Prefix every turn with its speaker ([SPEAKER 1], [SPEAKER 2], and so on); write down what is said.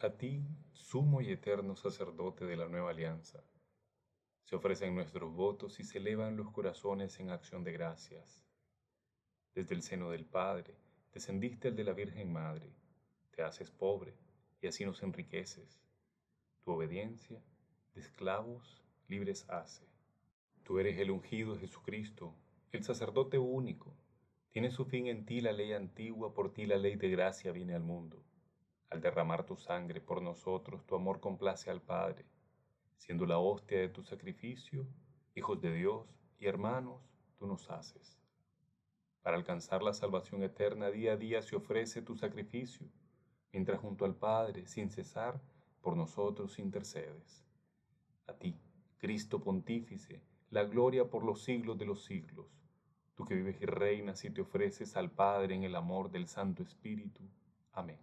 [SPEAKER 1] A ti, sumo y eterno sacerdote de la nueva alianza, se ofrecen nuestros votos y se elevan los corazones en acción de gracias. Desde el seno del Padre, descendiste al de la Virgen Madre, te haces pobre y así nos enriqueces. Tu obediencia, de esclavos, libres hace. Tú eres el ungido Jesucristo, el sacerdote único. Tiene su fin en ti la ley antigua, por ti la ley de gracia viene al mundo. Al derramar tu sangre por nosotros, tu amor complace al Padre, siendo la hostia de tu sacrificio, hijos de Dios y hermanos, tú nos haces. Para alcanzar la salvación eterna, día a día se ofrece tu sacrificio, mientras junto al Padre, sin cesar, por nosotros intercedes. A ti, Cristo Pontífice, la gloria por los siglos de los siglos, tú que vives y reinas y te ofreces al Padre en el amor del Santo Espíritu. Amén.